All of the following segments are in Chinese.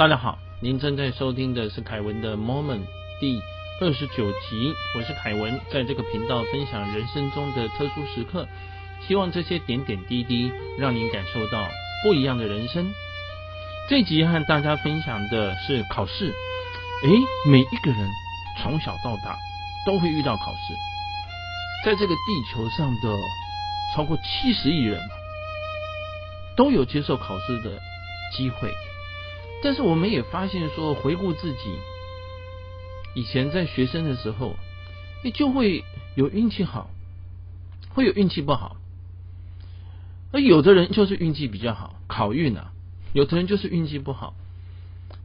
大家好，您正在收听的是凯文的 Moment 第二十九集，我是凯文，在这个频道分享人生中的特殊时刻，希望这些点点滴滴让您感受到不一样的人生。这集和大家分享的是考试，诶，每一个人从小到大都会遇到考试，在这个地球上的超过七十亿人都有接受考试的机会。但是我们也发现说，回顾自己以前在学生的时候，你就会有运气好，会有运气不好。而有的人就是运气比较好，考运啊；有的人就是运气不好，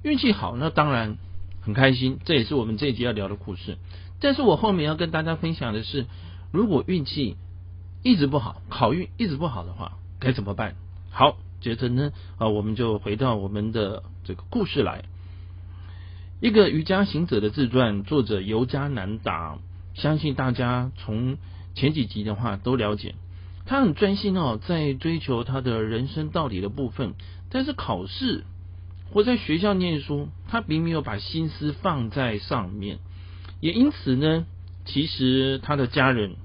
运气好那当然很开心，这也是我们这一集要聊的故事。但是我后面要跟大家分享的是，如果运气一直不好，考运一直不好的话，该怎么办？好。接着呢，啊，我们就回到我们的这个故事来。一个瑜伽行者的自传，作者尤加南达，相信大家从前几集的话都了解。他很专心哦，在追求他的人生道理的部分，但是考试或在学校念书，他并没有把心思放在上面。也因此呢，其实他的家人，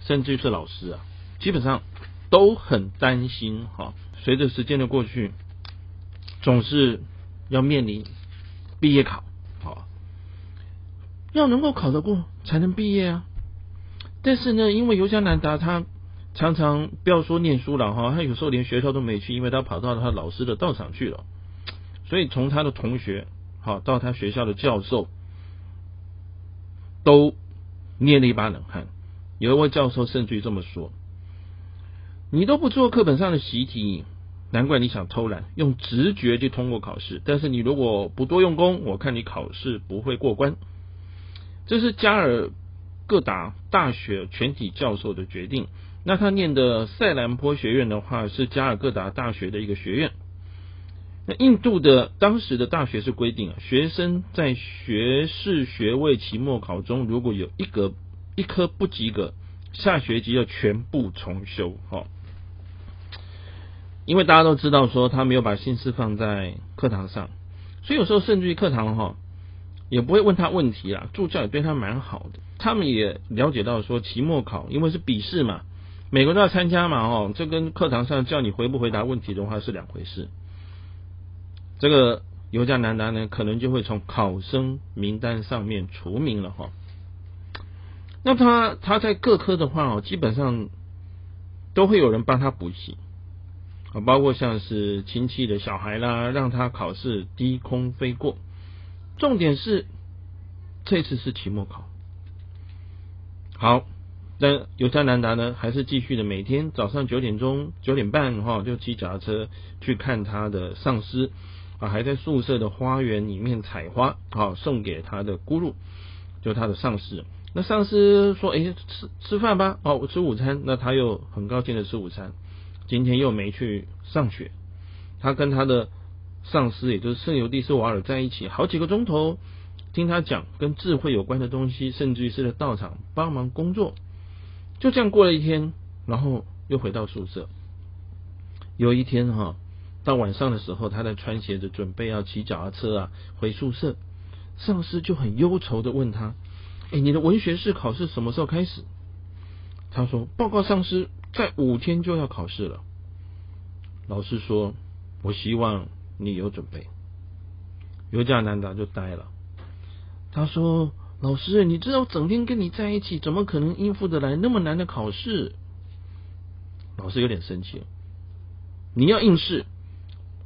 甚至是老师啊，基本上都很担心哈。随着时间的过去，总是要面临毕业考，好，要能够考得过才能毕业啊。但是呢，因为尤加南达他常常不要说念书了哈，他有时候连学校都没去，因为他跑到他老师的道场去了。所以从他的同学好到他学校的教授，都捏了一把冷汗。有一位教授甚至于这么说：“你都不做课本上的习题。”难怪你想偷懒，用直觉去通过考试。但是你如果不多用功，我看你考试不会过关。这是加尔各答大学全体教授的决定。那他念的塞兰坡学院的话，是加尔各答大学的一个学院。那印度的当时的大学是规定啊，学生在学士学位期末考中，如果有一个一科不及格，下学期要全部重修。哈。因为大家都知道说他没有把心思放在课堂上，所以有时候甚至于课堂哈也不会问他问题啦。助教也对他蛮好的，他们也了解到说期末考因为是笔试嘛，每个都要参加嘛哦，这跟课堂上叫你回不回答问题的话是两回事。这个尤加南达呢，可能就会从考生名单上面除名了哈。那他他在各科的话哦，基本上都会有人帮他补习。包括像是亲戚的小孩啦，让他考试低空飞过。重点是这次是期末考。好，那尤加南达呢，还是继续的每天早上九点钟、九点半哈，就骑脚踏车去看他的上司啊，还在宿舍的花园里面采花，好送给他的姑姑，就他的上司。那上司说：“哎，吃吃饭吧，哦，我吃午餐。”那他又很高兴的吃午餐。今天又没去上学，他跟他的上司，也就是圣尤蒂斯瓦尔在一起好几个钟头，听他讲跟智慧有关的东西，甚至于是在道场帮忙工作。就这样过了一天，然后又回到宿舍。有一天哈，到晚上的时候，他在穿鞋子准备要骑脚踏车啊回宿舍，上司就很忧愁的问他：“哎，你的文学士考试什么时候开始？”他说：“报告上司。”在五天就要考试了，老师说：“我希望你有准备。”尤加南达就呆了。他说：“老师，你知道整天跟你在一起，怎么可能应付得来那么难的考试？”老师有点生气了。你要应试，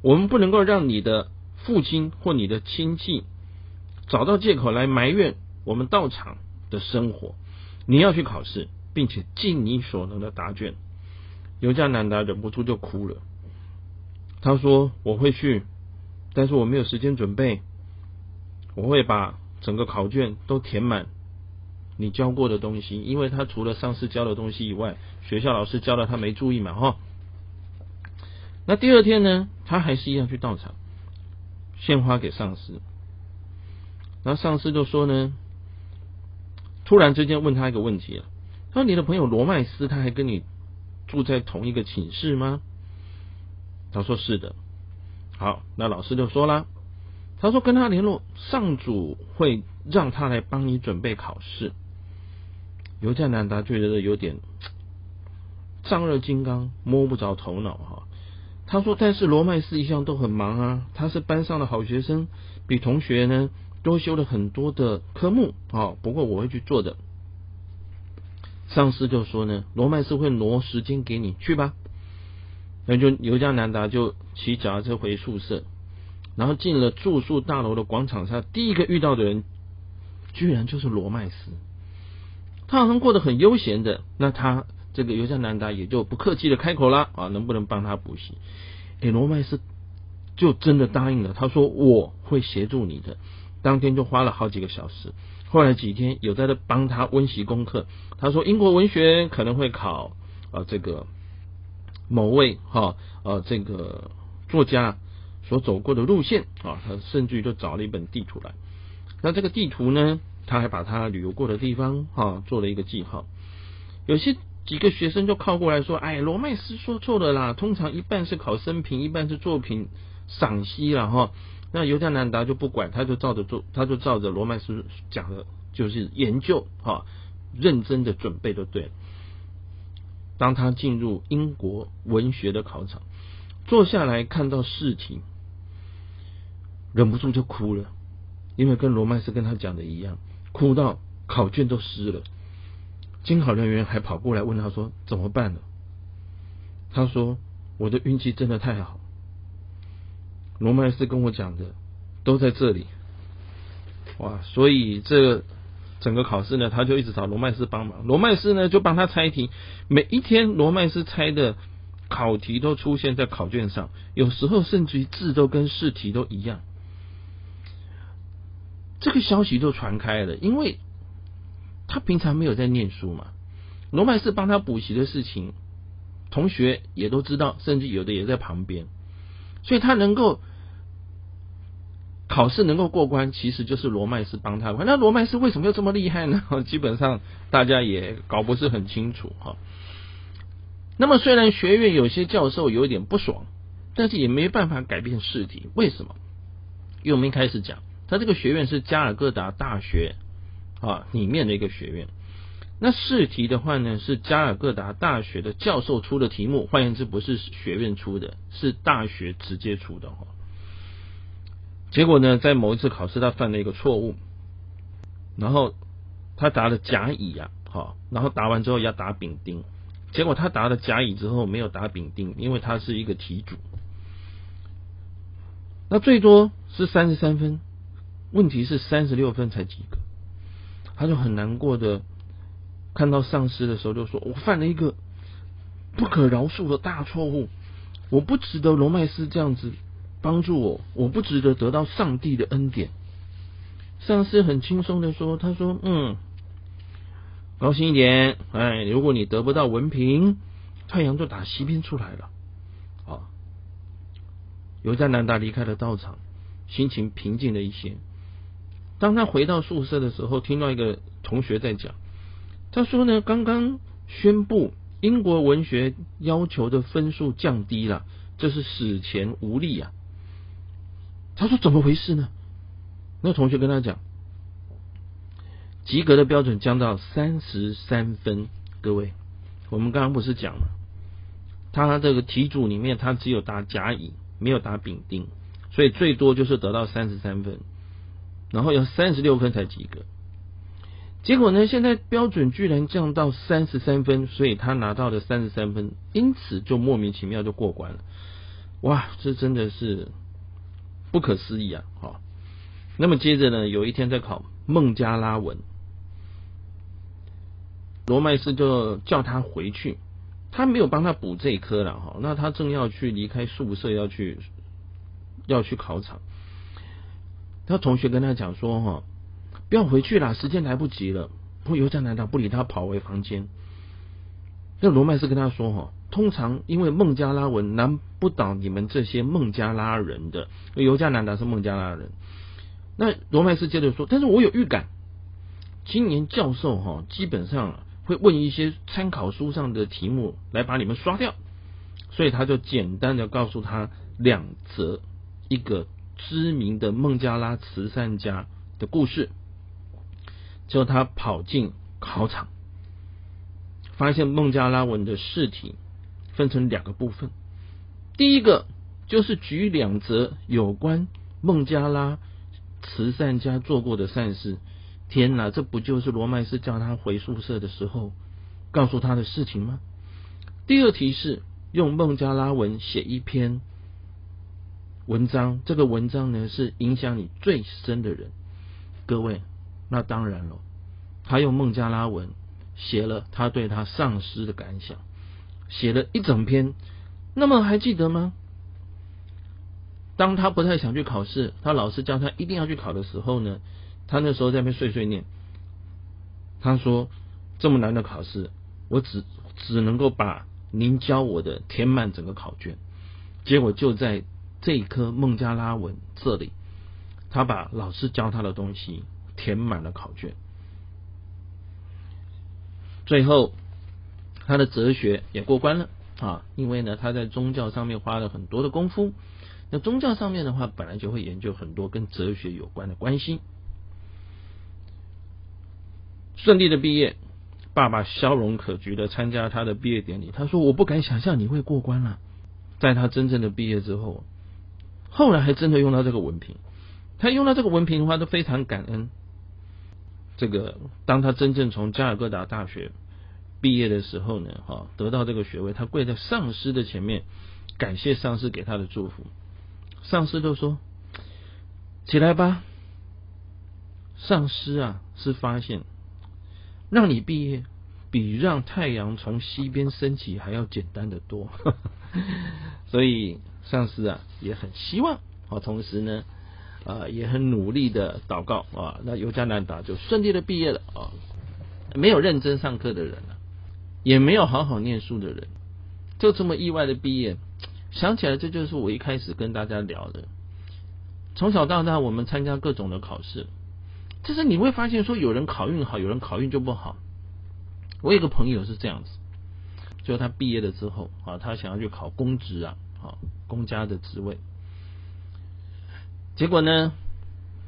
我们不能够让你的父亲或你的亲戚找到借口来埋怨我们到场的生活。你要去考试。并且尽你所能的答卷，尤加南达忍不住就哭了。他说：“我会去，但是我没有时间准备。我会把整个考卷都填满你教过的东西，因为他除了上次教的东西以外，学校老师教的他没注意嘛，哈。那第二天呢，他还是一样去到场献花给上司。然后上司就说呢，突然之间问他一个问题了。”那你的朋友罗麦斯他还跟你住在同一个寝室吗？他说是的。好，那老师就说了，他说跟他联络，上主会让他来帮你准备考试。尤加南达觉得有点丈热金刚摸不着头脑哈。他说，但是罗麦斯一向都很忙啊，他是班上的好学生，比同学呢多修了很多的科目啊。不过我会去做的。上司就说呢，罗麦斯会挪时间给你去吧。那就尤加南达就骑脚踏车回宿舍，然后进了住宿大楼的广场上，第一个遇到的人居然就是罗麦斯。他好像过得很悠闲的，那他这个尤加南达也就不客气的开口了啊，能不能帮他补习？哎，罗麦斯就真的答应了，他说我会协助你的。当天就花了好几个小时，后来几天有在这帮他温习功课。他说英国文学可能会考啊这个某位哈呃这个作家所走过的路线啊，他甚至于就找了一本地图来。那这个地图呢？他还把他旅游过的地方哈做了一个记号，有些几个学生就靠过来说：“哎，罗麦斯说错了啦，通常一半是考生平，一半是作品赏析了哈。”那尤加南达就不管，他就照着做，他就照着罗曼斯讲的，就是研究哈，认真的准备就对了。当他进入英国文学的考场，坐下来看到试题，忍不住就哭了，因为跟罗曼斯跟他讲的一样。哭到考卷都湿了，监考人员还跑过来问他说：“怎么办呢？”他说：“我的运气真的太好。”罗麦斯跟我讲的都在这里，哇！所以这整个考试呢，他就一直找罗麦斯帮忙。罗麦斯呢就帮他猜题，每一天罗麦斯猜的考题都出现在考卷上，有时候甚至于字都跟试题都一样。这个消息就传开了，因为他平常没有在念书嘛。罗麦斯帮他补习的事情，同学也都知道，甚至有的也在旁边，所以他能够考试能够过关，其实就是罗麦斯帮他。那罗麦斯为什么又这么厉害呢？基本上大家也搞不是很清楚哈。那么虽然学院有些教授有点不爽，但是也没办法改变试题。为什么？因为我们一开始讲。他这个学院是加尔各答大学啊里面的一个学院。那试题的话呢，是加尔各答大学的教授出的题目，换言之，不是学院出的，是大学直接出的哈。结果呢，在某一次考试，他犯了一个错误，然后他答了甲乙呀，好，然后答完之后要答丙丁，结果他答了甲乙之后没有答丙丁，因为他是一个题主，那最多是三十三分。问题是三十六分才及格，他就很难过的看到上司的时候就说：“我犯了一个不可饶恕的大错误，我不值得罗麦斯这样子帮助我，我不值得得到上帝的恩典。”上司很轻松的说：“他说，嗯，高兴一点，哎，如果你得不到文凭，太阳就打西边出来了。”啊，尤加南达离开了道场，心情平静了一些。当他回到宿舍的时候，听到一个同学在讲，他说呢，刚刚宣布英国文学要求的分数降低了，这是史前无力啊。他说怎么回事呢？那同学跟他讲，及格的标准降到三十三分。各位，我们刚刚不是讲了，他这个题组里面他只有答甲乙，没有答丙丁，所以最多就是得到三十三分。然后要三十六分才及格，结果呢？现在标准居然降到三十三分，所以他拿到了三十三分，因此就莫名其妙就过关了。哇，这真的是不可思议啊！好，那么接着呢，有一天在考孟加拉文，罗麦斯就叫他回去，他没有帮他补这一科了哈。那他正要去离开宿舍，要去要去考场。他同学跟他讲说：“哈，不要回去了，时间来不及了。”不尤加南达不理他，跑回房间。那罗麦斯跟他说：“哈，通常因为孟加拉文难不倒你们这些孟加拉人的。尤加南达是孟加拉人。那罗麦斯接着说：，但是我有预感，今年教授哈基本上会问一些参考书上的题目来把你们刷掉。所以他就简单的告诉他两则一个。”知名的孟加拉慈善家的故事。就他跑进考场，发现孟加拉文的试题分成两个部分，第一个就是举两则有关孟加拉慈善家做过的善事。天哪，这不就是罗麦斯叫他回宿舍的时候告诉他的事情吗？第二题是用孟加拉文写一篇文章，这个文章呢是影响你最深的人。各位，那当然了，他用孟加拉文写了他对他上司的感想，写了一整篇。那么还记得吗？当他不太想去考试，他老师叫他一定要去考的时候呢？他那时候在那边碎碎念，他说：“这么难的考试，我只只能够把您教我的填满整个考卷。”结果就在这一科孟加拉文这里，他把老师教他的东西填满了考卷。最后，他的哲学也过关了啊！因为呢，他在宗教上面花了很多的功夫。那宗教上面的话，本来就会研究很多跟哲学有关的关系。顺利的毕业，爸爸笑容可掬的参加他的毕业典礼。他说：“我不敢想象你会过关了。”在他真正的毕业之后，后来还真的用到这个文凭。他用到这个文凭的话，都非常感恩。这个当他真正从加尔各答大学毕业的时候呢，哈，得到这个学位，他跪在上司的前面，感谢上司给他的祝福。上司都说：“起来吧。”上司啊，是发现。让你毕业，比让太阳从西边升起还要简单的多。所以上司啊也很希望啊，同时呢啊也很努力的祷告啊，那尤加南达就顺利的毕业了啊。没有认真上课的人啊，也没有好好念书的人，就这么意外的毕业。想起来，这就是我一开始跟大家聊的。从小到大，我们参加各种的考试。就是你会发现，说有人考运好，有人考运就不好。我有个朋友是这样子，就他毕业了之后啊，他想要去考公职啊，啊，公家的职位。结果呢，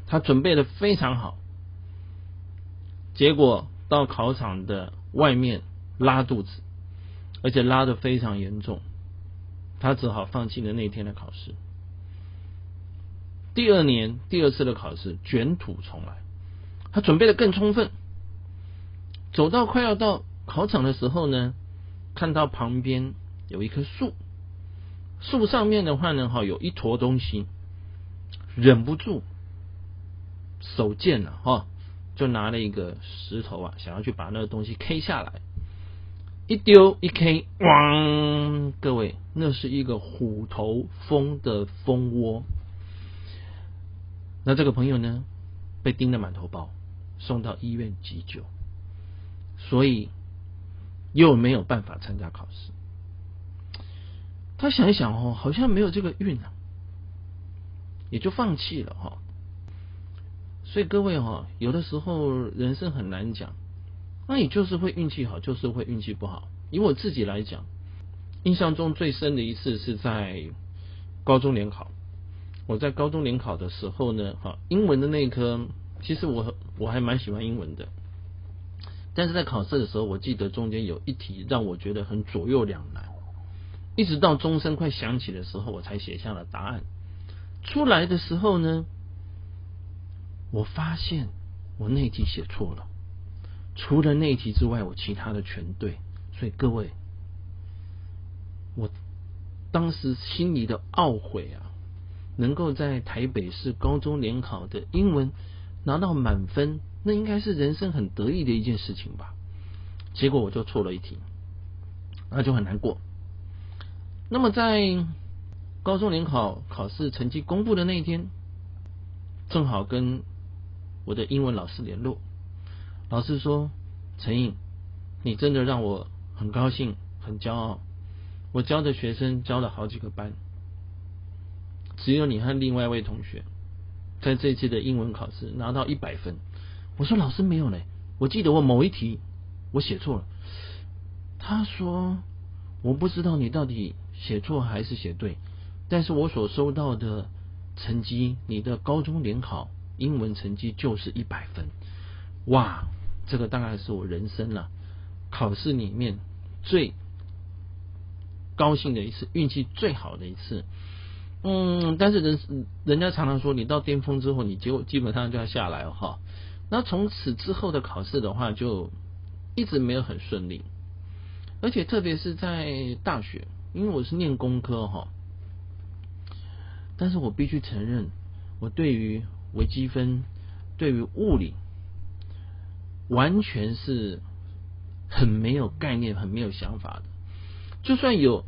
他准备的非常好，结果到考场的外面拉肚子，而且拉的非常严重，他只好放弃了那天的考试。第二年第二次的考试卷土重来。他准备的更充分，走到快要到考场的时候呢，看到旁边有一棵树，树上面的话呢，哈，有一坨东西，忍不住手贱了哈，就拿了一个石头啊，想要去把那个东西 K 下来，一丢一 K，汪！各位，那是一个虎头蜂的蜂窝。那这个朋友呢，被叮得满头包。送到医院急救，所以又没有办法参加考试。他想一想哦，好像没有这个运啊，也就放弃了哈。所以各位哈，有的时候人生很难讲，那你就是会运气好，就是会运气不好。以我自己来讲，印象中最深的一次是在高中联考。我在高中联考的时候呢，哈，英文的那一科。其实我我还蛮喜欢英文的，但是在考试的时候，我记得中间有一题让我觉得很左右两难，一直到钟声快响起的时候，我才写下了答案。出来的时候呢，我发现我那题写错了，除了那一题之外，我其他的全对。所以各位，我当时心里的懊悔啊，能够在台北市高中联考的英文。拿到满分，那应该是人生很得意的一件事情吧？结果我就错了一题，那就很难过。那么在高中联考考试成绩公布的那一天，正好跟我的英文老师联络，老师说：“陈颖，你真的让我很高兴，很骄傲。我教的学生教了好几个班，只有你和另外一位同学。”在这次的英文考试拿到一百分，我说老师没有嘞，我记得我某一题我写错了。他说我不知道你到底写错还是写对，但是我所收到的成绩，你的高中联考英文成绩就是一百分，哇，这个大概是我人生了考试里面最高兴的一次，运气最好的一次。嗯，但是人人家常常说，你到巅峰之后，你结果基本上就要下来了哈。那从此之后的考试的话，就一直没有很顺利，而且特别是在大学，因为我是念工科哈。但是我必须承认，我对于微积分、对于物理，完全是很没有概念、很没有想法的。就算有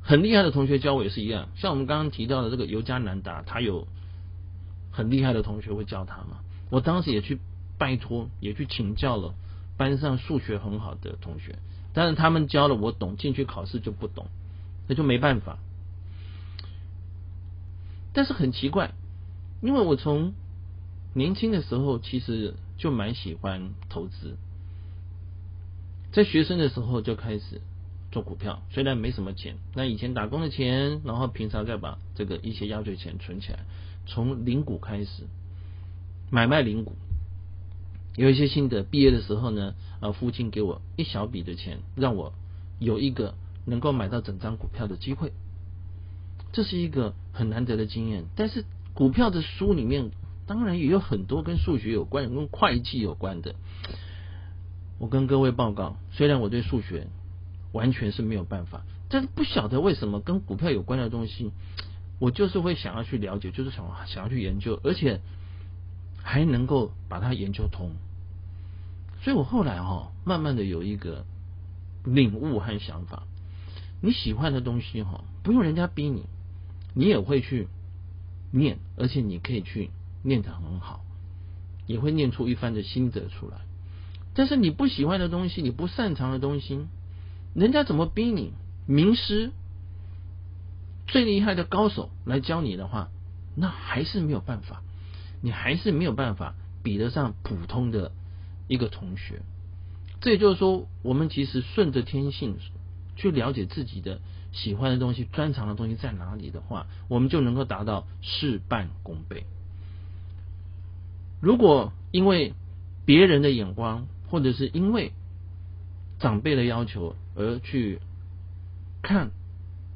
很厉害的同学教我也是一样。像我们刚刚提到的这个尤加南达，他有很厉害的同学会教他嘛？我当时也去拜托，也去请教了班上数学很好的同学，但是他们教了我懂，进去考试就不懂，那就没办法。但是很奇怪，因为我从年轻的时候其实就蛮喜欢投资，在学生的时候就开始做股票，虽然没什么钱，那以前打工的钱，然后平常再把这个一些压岁钱存起来，从零股开始买卖零股，有一些心得。毕业的时候呢，呃，父亲给我一小笔的钱，让我有一个能够买到整张股票的机会。这是一个很难得的经验，但是股票的书里面当然也有很多跟数学有关、跟会计有关的。我跟各位报告，虽然我对数学完全是没有办法，但是不晓得为什么跟股票有关的东西，我就是会想要去了解，就是想想要去研究，而且还能够把它研究通。所以我后来哈，慢慢的有一个领悟和想法：你喜欢的东西哈，不用人家逼你。你也会去念，而且你可以去念得很好，也会念出一番的心得出来。但是你不喜欢的东西，你不擅长的东西，人家怎么逼你？名师最厉害的高手来教你的话，那还是没有办法，你还是没有办法比得上普通的一个同学。这也就是说，我们其实顺着天性去了解自己的。喜欢的东西、专长的东西在哪里的话，我们就能够达到事半功倍。如果因为别人的眼光，或者是因为长辈的要求而去看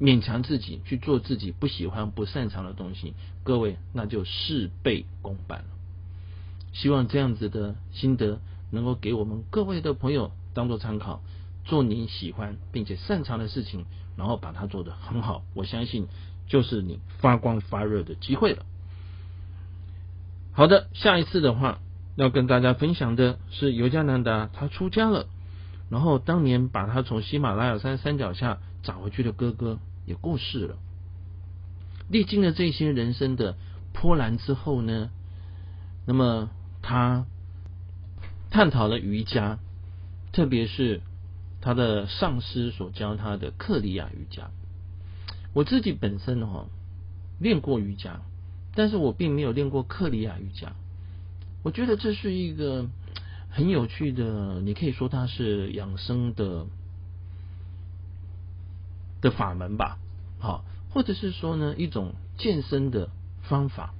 勉强自己去做自己不喜欢、不擅长的东西，各位那就事倍功半了。希望这样子的心得能够给我们各位的朋友当做参考。做你喜欢并且擅长的事情，然后把它做得很好，我相信就是你发光发热的机会了。好的，下一次的话要跟大家分享的是尤加南达他出家了，然后当年把他从喜马拉雅山山脚下找回去的哥哥也过世了。历经了这些人生的波澜之后呢，那么他探讨了瑜伽，特别是。他的上师所教他的克里亚瑜伽，我自己本身哈练过瑜伽，但是我并没有练过克里亚瑜伽。我觉得这是一个很有趣的，你可以说它是养生的的法门吧，好，或者是说呢一种健身的方法。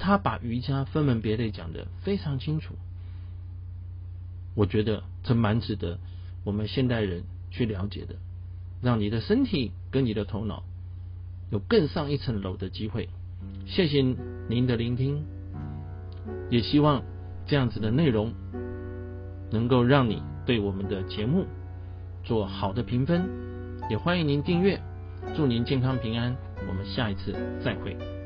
他把瑜伽分门别类讲的非常清楚，我觉得这蛮值得。我们现代人去了解的，让你的身体跟你的头脑有更上一层楼的机会。谢谢您的聆听，也希望这样子的内容能够让你对我们的节目做好的评分，也欢迎您订阅。祝您健康平安，我们下一次再会。